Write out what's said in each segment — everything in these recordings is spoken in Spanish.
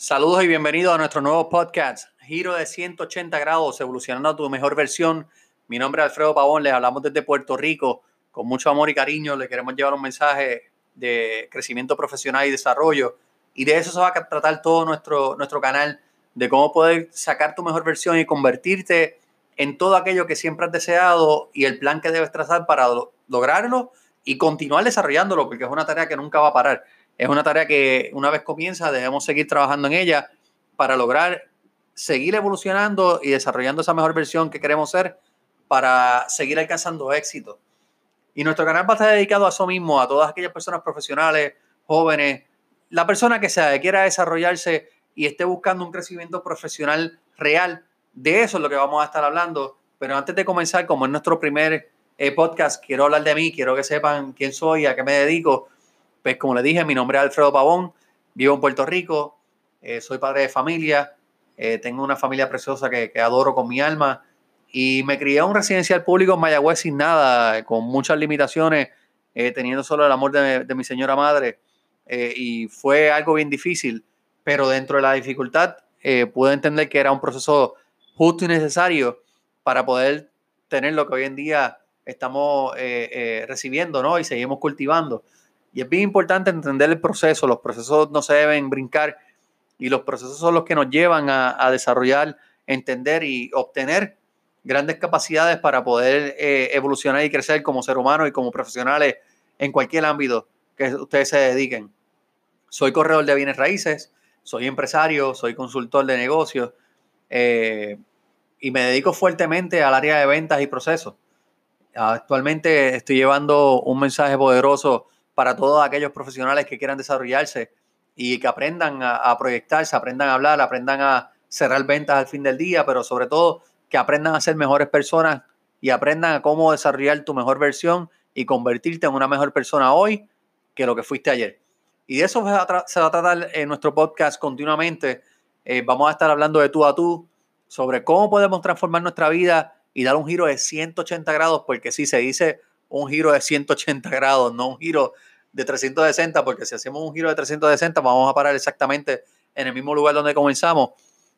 Saludos y bienvenidos a nuestro nuevo podcast, Giro de 180 grados, evolucionando a tu mejor versión. Mi nombre es Alfredo Pavón, les hablamos desde Puerto Rico. Con mucho amor y cariño le queremos llevar un mensaje de crecimiento profesional y desarrollo. Y de eso se va a tratar todo nuestro, nuestro canal, de cómo poder sacar tu mejor versión y convertirte en todo aquello que siempre has deseado y el plan que debes trazar para lograrlo y continuar desarrollándolo, porque es una tarea que nunca va a parar. Es una tarea que una vez comienza debemos seguir trabajando en ella para lograr seguir evolucionando y desarrollando esa mejor versión que queremos ser para seguir alcanzando éxito. Y nuestro canal va a estar dedicado a eso mismo, a todas aquellas personas profesionales, jóvenes, la persona que sea, que quiera desarrollarse y esté buscando un crecimiento profesional real. De eso es lo que vamos a estar hablando. Pero antes de comenzar, como es nuestro primer eh, podcast, quiero hablar de mí, quiero que sepan quién soy, a qué me dedico. Pues como le dije, mi nombre es Alfredo Pavón, vivo en Puerto Rico, eh, soy padre de familia, eh, tengo una familia preciosa que, adoro con mi alma y me crié en un residencial público en Mayagüez sin nada, con muchas limitaciones, eh, teniendo solo el amor de, mi señora madre y fue algo bien difícil, pero dentro de la dificultad pude entender que era un proceso justo y necesario para poder tener lo que hoy en día estamos recibiendo ¿no? y seguimos cultivando. Y es bien importante entender el proceso. Los procesos no se deben brincar y los procesos son los que nos llevan a, desarrollar, entender y obtener grandes capacidades para poder eh, evolucionar y crecer como ser humano y como profesionales en cualquier ámbito que ustedes se dediquen. Soy corredor de bienes raíces, soy empresario, soy consultor de negocios eh, y me dedico fuertemente al área de ventas y procesos. Actualmente estoy llevando un mensaje poderoso para todos aquellos profesionales que quieran desarrollarse y que aprendan a, proyectarse, aprendan a hablar, aprendan a cerrar ventas al fin del día, pero sobre todo que aprendan a ser mejores personas y aprendan a cómo desarrollar tu mejor versión y convertirte en una mejor persona hoy que lo que fuiste ayer. Y de eso se va a, tratar en nuestro podcast continuamente. Eh, vamos a estar hablando de tú a tú sobre cómo podemos transformar nuestra vida y dar un giro de 180 grados, porque si se dice un giro de 180 grados, no un giro de 360, porque si hacemos un giro de 360 vamos a parar exactamente en el mismo lugar donde comenzamos.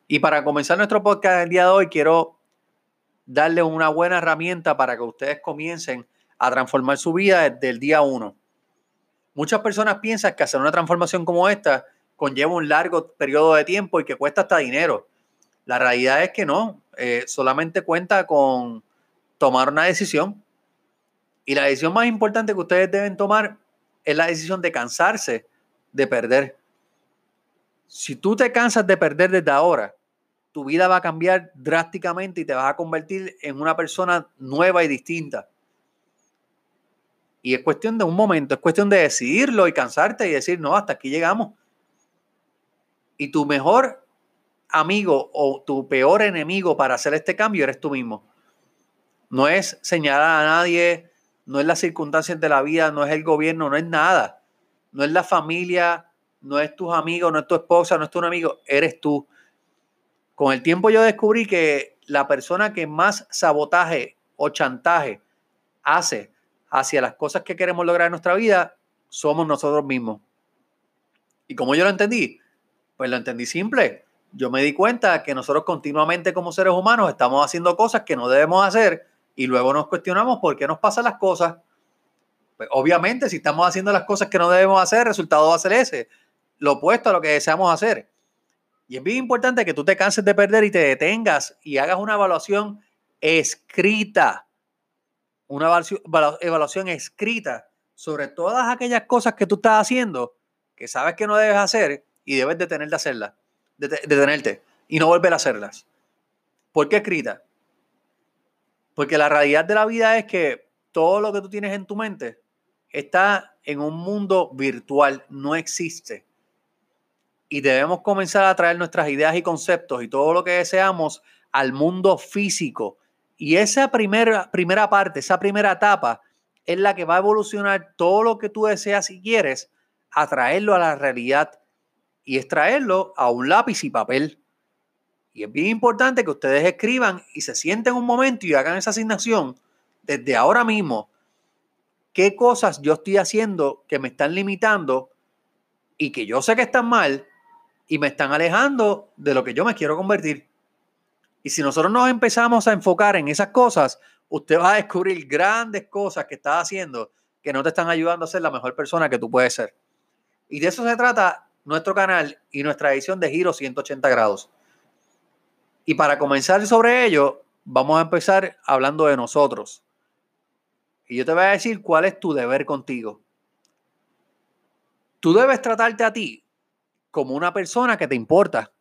Y para comenzar nuestro podcast el día de hoy, quiero darle una buena herramienta para que ustedes comiencen a transformar su vida desde el día uno. Muchas personas piensan que hacer una transformación como esta conlleva un largo periodo de tiempo y que cuesta hasta dinero. La realidad es que no, eh, solamente cuenta con tomar una decisión. Y la decisión más importante que ustedes deben tomar es la decisión de cansarse de perder. Si tú te cansas de perder desde ahora, tu vida va a cambiar drásticamente y te vas a convertir en una persona nueva y distinta. Y es cuestión de un momento, es cuestión de decidirlo y cansarte y decir, no, hasta aquí llegamos. Y tu mejor amigo o tu peor enemigo para hacer este cambio eres tú mismo. No es señalar a nadie, no es las circunstancias de la vida, no es el gobierno, no es nada. No es la familia, no es tus amigos, no es tu esposa, no es tu amigo, eres tú. Con el tiempo yo descubrí que la persona que más sabotaje o chantaje hace hacia las cosas que queremos lograr en nuestra vida somos nosotros mismos. ¿Y como yo lo entendí? Pues lo entendí simple. Yo me di cuenta que nosotros continuamente como seres humanos estamos haciendo cosas que no debemos hacer y luego nos cuestionamos por qué nos pasan las cosas. Pues obviamente, si estamos haciendo las cosas que no debemos hacer, el resultado va a ser ese, lo opuesto a lo que deseamos hacer. Y es bien importante que tú te canses de perder y te detengas y hagas una evaluación escrita, una evaluación escrita sobre todas aquellas cosas que tú estás haciendo que sabes que no debes hacer y debes detener de hacerlas, detenerte y no volver a hacerlas. ¿Por qué escrita? Porque la realidad de la vida es que todo lo que tú tienes en tu mente está en un mundo virtual, no existe. Y debemos comenzar a traer nuestras ideas y conceptos y todo lo que deseamos al mundo físico. Y esa primera, primera parte, esa primera etapa, es la que va a evolucionar todo lo que tú deseas y quieres, a traerlo a la realidad y extraerlo a un lápiz y papel. Y es bien importante que ustedes escriban y se sienten un momento y hagan esa asignación desde ahora mismo. ¿Qué cosas yo estoy haciendo que me están limitando y que yo sé que están mal y me están alejando de lo que yo me quiero convertir. Y si nosotros nos empezamos a enfocar en esas cosas, usted va a descubrir grandes cosas que estás haciendo que no te están ayudando a ser la mejor persona que tú puedes ser. Y de eso se trata nuestro canal y nuestra edición de Giro 180 grados. Y para comenzar sobre ello, vamos a empezar hablando de nosotros. Y yo te voy a decir cuál es tu deber contigo. Tú debes tratarte a ti como una persona que te importa.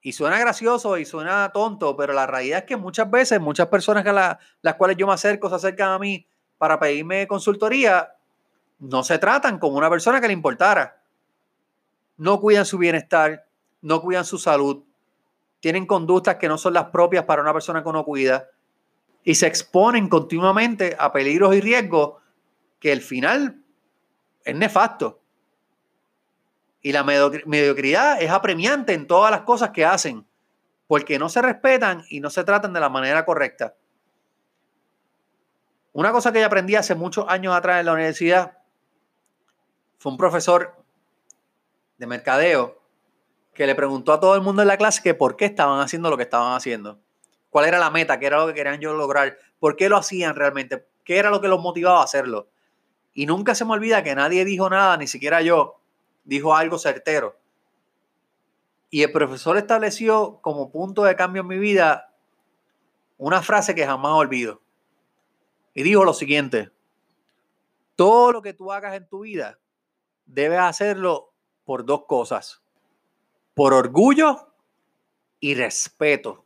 Y suena gracioso y suena tonto, pero la realidad es que muchas veces, muchas personas a las cuales yo me acerco se acercan a mí para pedirme consultoría, no se tratan como una persona que le importara. No cuidan su bienestar, no cuidan su salud, tienen conductas que no son las propias para una persona que uno cuida y se exponen continuamente a peligros y riesgos que el final es nefasto. Y la mediocridad es apremiante en todas las cosas que hacen, porque no se respetan y no se tratan de la manera correcta. Una cosa que yo aprendí hace muchos años atrás en la universidad fue un profesor de mercadeo que le preguntó a todo el mundo en la clase que por qué estaban haciendo lo que estaban haciendo. ¿Cuál era la meta? ¿Qué era lo que querían yo lograr? ¿Por qué lo hacían realmente? ¿Qué era lo que los motivaba a hacerlo? Y nunca se me olvida que nadie dijo nada, ni siquiera yo, dijo algo certero. Y el profesor estableció como punto de cambio en mi vida una frase que jamás olvido. Y dijo lo siguiente, todo lo que tú hagas en tu vida, debes hacerlo por dos cosas, por orgullo y respeto.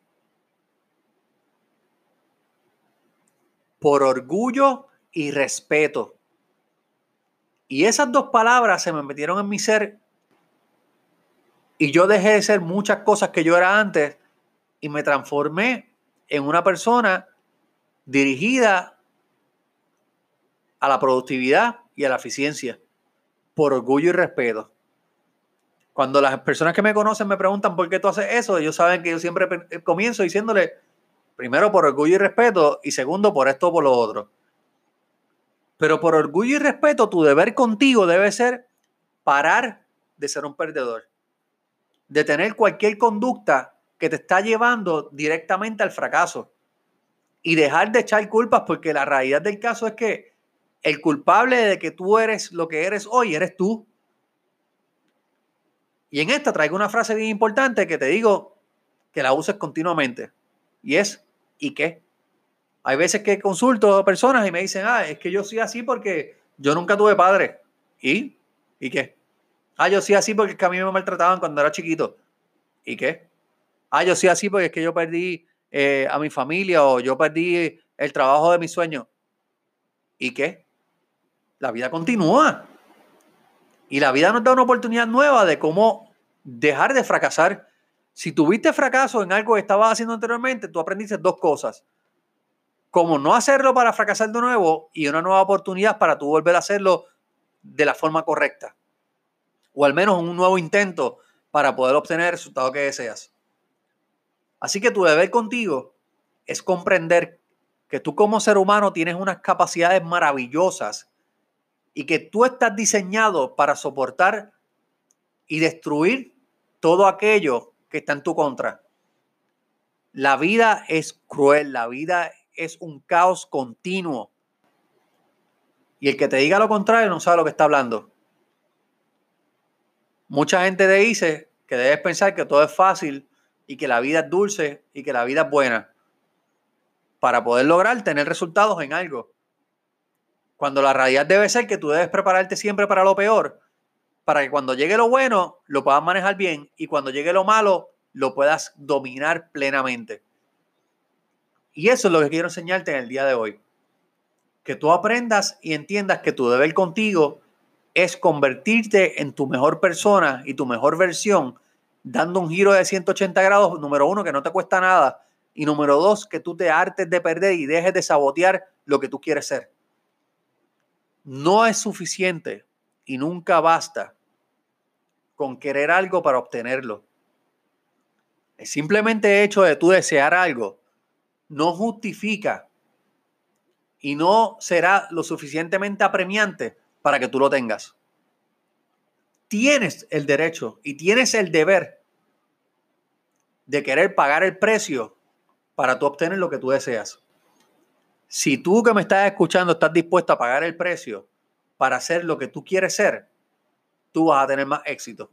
Por orgullo y respeto. Y esas dos palabras se me metieron en mi ser y yo dejé de ser muchas cosas que yo era antes y me transformé en una persona dirigida a la productividad y a la eficiencia por orgullo y respeto. Cuando las personas que me conocen me preguntan por qué tú haces eso, ellos saben que yo siempre comienzo diciéndole, primero por orgullo y respeto y segundo por esto o por lo otro. Pero por orgullo y respeto, tu deber contigo debe ser parar de ser un perdedor. De tener cualquier conducta que te está llevando directamente al fracaso. Y dejar de echar culpas porque la realidad del caso es que el culpable de que tú eres lo que eres hoy eres tú. Y en esta traigo una frase bien importante que te digo que la uses continuamente. Y es, ¿y qué? Hay veces que consulto a personas y me dicen, ah, es que yo soy así porque yo nunca tuve padre. ¿Y? ¿Y qué? Ah, yo soy así porque es que a mí me maltrataban cuando era chiquito. ¿Y qué? Ah, yo soy así porque es que yo perdí eh, a mi familia o yo perdí el trabajo de mis sueños. ¿Y qué? La vida continúa. Y la vida nos da una oportunidad nueva de cómo dejar de fracasar. Si tuviste fracaso en algo que estabas haciendo anteriormente, tú aprendiste dos cosas cómo no hacerlo para fracasar de nuevo y una nueva oportunidad para tú volver a hacerlo de la forma correcta. O al menos un nuevo intento para poder obtener el resultado que deseas. Así que tu deber contigo es comprender que tú como ser humano tienes unas capacidades maravillosas y que tú estás diseñado para soportar y destruir todo aquello que está en tu contra. La vida es cruel, la vida es un caos continuo. Y el que te diga lo contrario no sabe lo que está hablando. Mucha gente te dice que debes pensar que todo es fácil y que la vida es dulce y que la vida es buena para poder lograr tener resultados en algo. Cuando la realidad debe ser que tú debes prepararte siempre para lo peor, para que cuando llegue lo bueno lo puedas manejar bien y cuando llegue lo malo lo puedas dominar plenamente. Y eso es lo que quiero enseñarte en el día de hoy. Que tú aprendas y entiendas que tu deber contigo es convertirte en tu mejor persona y tu mejor versión, dando un giro de 180 grados, número uno, que no te cuesta nada, y número dos, que tú te hartes de perder y dejes de sabotear lo que tú quieres ser. No es suficiente y nunca basta con querer algo para obtenerlo. El simplemente hecho de tú desear algo no justifica y no será lo suficientemente apremiante para que tú lo tengas. tienes el derecho y tienes el deber de querer pagar el precio para tú obtener lo que tú deseas. Si tú que me estás escuchando estás dispuesto a pagar el precio para hacer lo que tú quieres ser, tú vas a tener más éxito.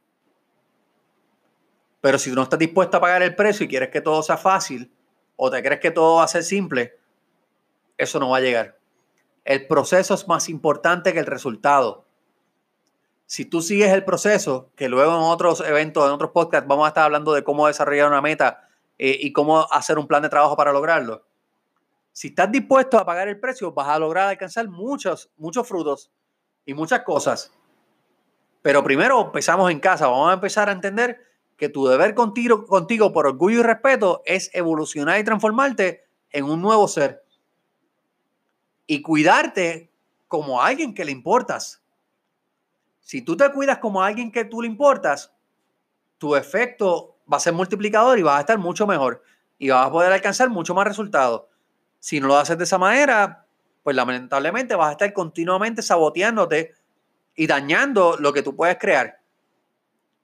Pero si no estás dispuesto a pagar el precio y quieres que todo sea fácil o te crees que todo va a ser simple, eso no va a llegar. El proceso es más importante que el resultado. Si tú sigues el proceso, que luego en otros eventos, en otros podcasts, vamos a estar hablando de cómo desarrollar una meta eh, y cómo hacer un plan de trabajo para lograrlo. Si estás dispuesto a pagar el precio, vas a lograr alcanzar muchos, muchos frutos y muchas cosas. Pero primero empezamos en casa. Vamos a empezar a entender que tu deber contigo, contigo por orgullo y respeto es evolucionar y transformarte en un nuevo ser. Y cuidarte como alguien que le importas. Si tú te cuidas como alguien que tú le importas, tu efecto va a ser multiplicador y vas a estar mucho mejor y vas a poder alcanzar mucho más resultados. Si no lo haces de esa manera, pues lamentablemente vas a estar continuamente saboteándote y dañando lo que tú puedes crear.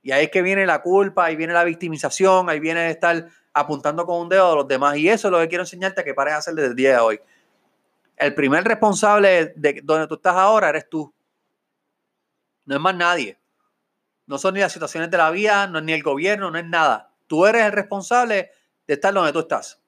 Y ahí es que viene la culpa, ahí viene la victimización, ahí viene estar apuntando con un dedo a los demás. Y eso es lo que quiero enseñarte que pares a hacer desde el día de hoy. El primer responsable de donde tú estás ahora eres tú. No es más nadie. No son ni las situaciones de la vida, no es ni el gobierno, no es nada. Tú eres el responsable de estar donde tú estás.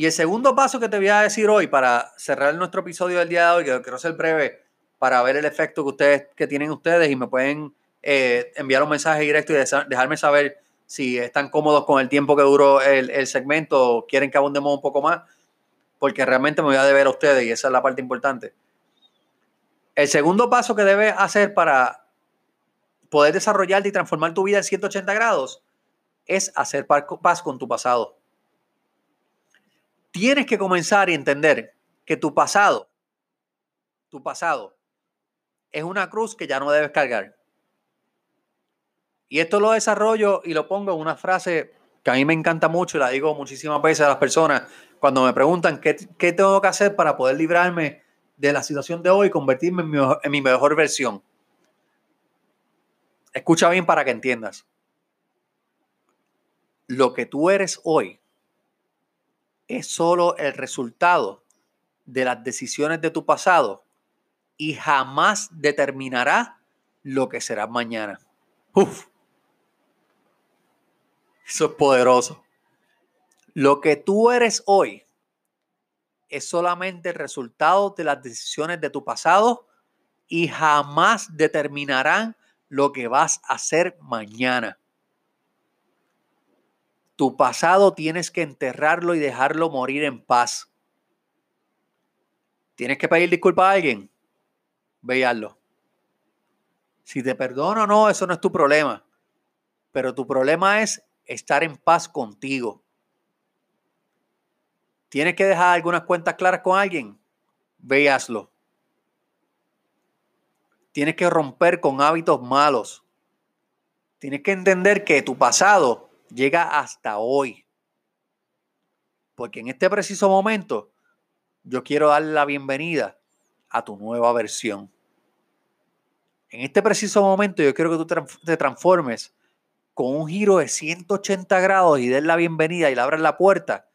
Y el segundo paso que te voy a decir hoy para cerrar nuestro episodio del día de hoy, que quiero ser breve para ver el efecto que ustedes que tienen ustedes y me pueden eh, enviar un mensaje directo y dejarme saber si están cómodos con el tiempo que duró el, el segmento o quieren que abundemos un poco más, porque realmente me voy a deber a ustedes y esa es la parte importante. El segundo paso que debes hacer para poder desarrollarte y transformar tu vida en 180 grados es hacer paz con tu pasado. Tienes que comenzar y entender que tu pasado, tu pasado, es una cruz que ya no debes cargar. Y esto lo desarrollo y lo pongo en una frase que a mí me encanta mucho y la digo muchísimas veces a las personas cuando me preguntan qué, tengo que hacer para poder librarme de la situación de hoy y convertirme en mi, mejor versión. Escucha bien para que entiendas. Lo que tú eres hoy es solo el resultado de las decisiones de tu pasado y jamás determinará lo que será mañana. Uf. Eso es poderoso. Lo que tú eres hoy es solamente el resultado de las decisiones de tu pasado y jamás determinarán lo que vas a hacer mañana. Tu pasado tienes que enterrarlo y dejarlo morir en paz. ¿Tienes que pedir disculpas a alguien? Veanlo. Si te perdono o no, eso no es tu problema. Pero tu problema es estar en paz contigo. ¿Tienes que dejar algunas cuentas claras con alguien? Véaslo. Tienes que romper con hábitos malos. Tienes que entender que tu pasado llega hasta hoy. Porque en este preciso momento yo quiero darle la bienvenida a tu nueva versión. En este preciso momento yo quiero que tú te transformes con un giro de 180 grados y des la bienvenida y le abras la puerta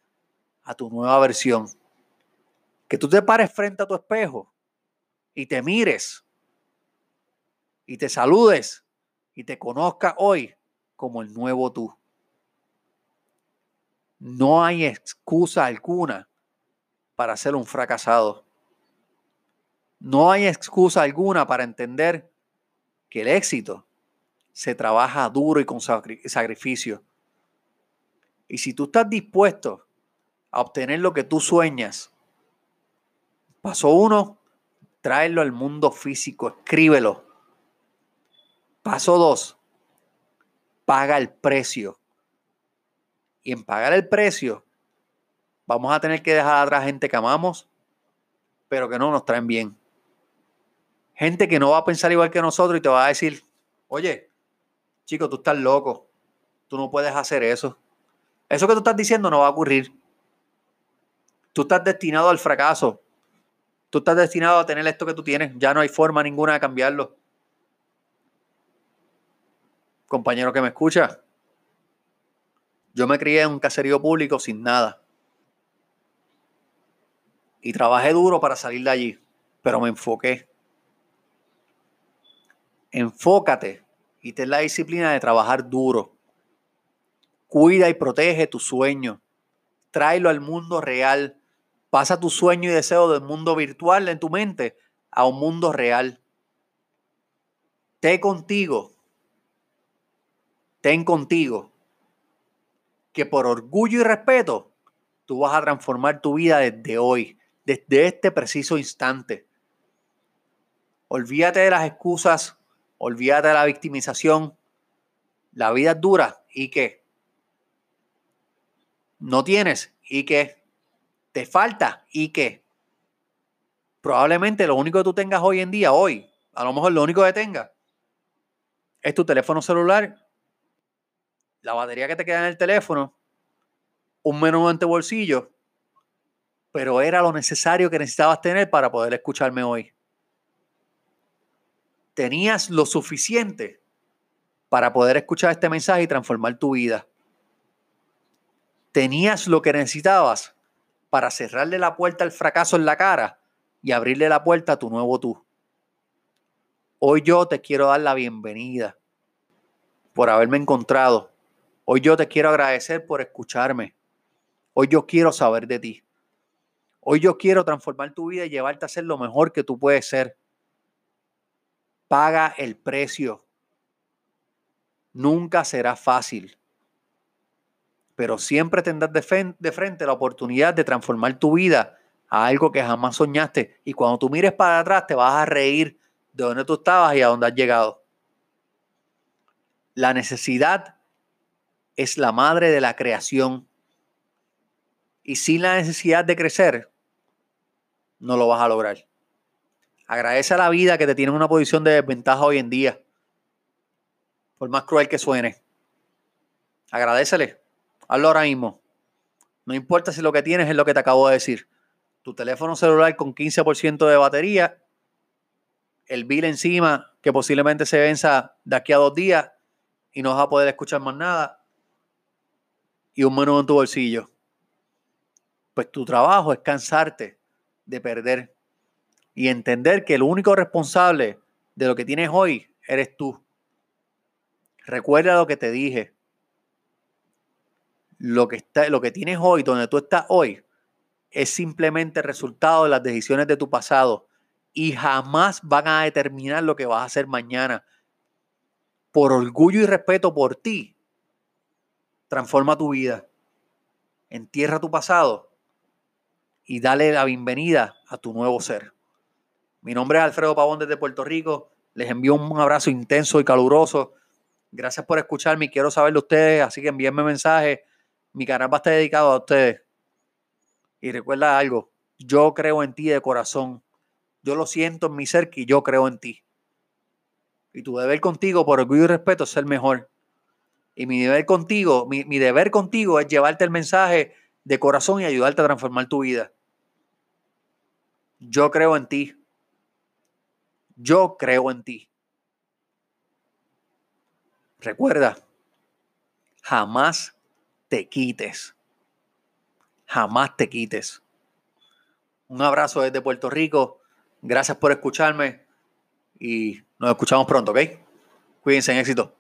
a tu nueva versión. Que tú te pares frente a tu espejo y te mires y te saludes y te conozca hoy como el nuevo tú. No hay excusa alguna para ser un fracasado. No hay excusa alguna para entender que el éxito se trabaja duro y con sacrificio. Y si tú estás dispuesto a obtener lo que tú sueñas. Paso uno, tráelo al mundo físico, escríbelo. Paso dos, paga el precio. Y en pagar el precio, vamos a tener que dejar atrás gente que amamos, pero que no nos traen bien. Gente que no va a pensar igual que nosotros y te va a decir, oye, chico, tú estás loco, tú no puedes hacer eso. Eso que tú estás diciendo no va a ocurrir. Tú estás destinado al fracaso. Tú estás destinado a tener esto que tú tienes. Ya no hay forma ninguna de cambiarlo. compañero que me escucha, yo me crié en un caserío público sin nada. Y trabajé duro para salir de allí, pero me enfoqué. Enfócate y ten la disciplina de trabajar duro. Cuida y protege tu sueño. Tráelo al mundo real. Pasa tu sueño y deseo del mundo virtual en tu mente a un mundo real. Ten contigo. Ten contigo. Que por orgullo y respeto, tú vas a transformar tu vida desde hoy, desde este preciso instante. Olvídate de las excusas, olvídate de la victimización. La vida es dura y qué? No tienes y qué? Te falta y qué? Probablemente lo único que tú tengas hoy en día, hoy, a lo mejor lo único que tengas, es tu teléfono celular, la batería que te queda en el teléfono, un menú ante bolsillo, pero era lo necesario que necesitabas tener para poder escucharme hoy tenías lo suficiente para poder escuchar este mensaje y transformar tu vida. Tenías lo que necesitabas para cerrarle la puerta al fracaso en la cara y abrirle la puerta a tu nuevo tú. Hoy yo te quiero dar la bienvenida por haberme encontrado. Hoy yo te quiero agradecer por escucharme. Hoy yo quiero saber de ti. Hoy yo quiero transformar tu vida y llevarte a ser lo mejor que tú puedes ser paga el precio. Nunca será fácil, pero siempre tendrás de frente la oportunidad de transformar tu vida a algo que jamás soñaste. Y cuando tú mires para atrás, te vas a reír de dónde tú estabas y a dónde has llegado. La necesidad es la madre de la creación. Y sin la necesidad de crecer, no lo vas a lograr. Agradece a la vida que te tiene en una posición de desventaja hoy en día. Por más cruel que suene. Agradecele. Hazlo ahora mismo. No importa si lo que tienes es lo que te acabo de decir. Tu teléfono celular con 15% de batería. El bill encima que posiblemente se venza de aquí a dos días y no vas a poder escuchar más nada. Y un menú en tu bolsillo. Pues tu trabajo es cansarte de perder y entender que el único responsable de lo que tienes hoy eres tú. Recuerda lo que te dije. Lo que, está, lo que tienes hoy, donde tú estás hoy, es simplemente el resultado de las decisiones de tu pasado y jamás van a determinar lo que vas a hacer mañana. Por orgullo y respeto por ti, transforma tu vida, entierra tu pasado y dale la bienvenida a tu nuevo ser. Mi nombre es Alfredo Pavón desde Puerto Rico. Les envío un abrazo intenso y caluroso. Gracias por escucharme y quiero saber de ustedes, así que envíenme mensajes. Mi canal va a estar dedicado a ustedes. Y recuerda algo, yo creo en ti de corazón. Yo lo siento en mi ser que yo creo en ti. Y tu deber contigo, por orgullo y respeto, es ser mejor. Y mi deber contigo, mi, mi deber contigo es llevarte el mensaje de corazón y ayudarte a transformar tu vida. Yo creo en ti. Yo creo en ti. Recuerda, jamás te quites. Jamás te quites. Un abrazo desde Puerto Rico. Gracias por escucharme y nos escuchamos pronto, ¿ok? Cuídense en éxito.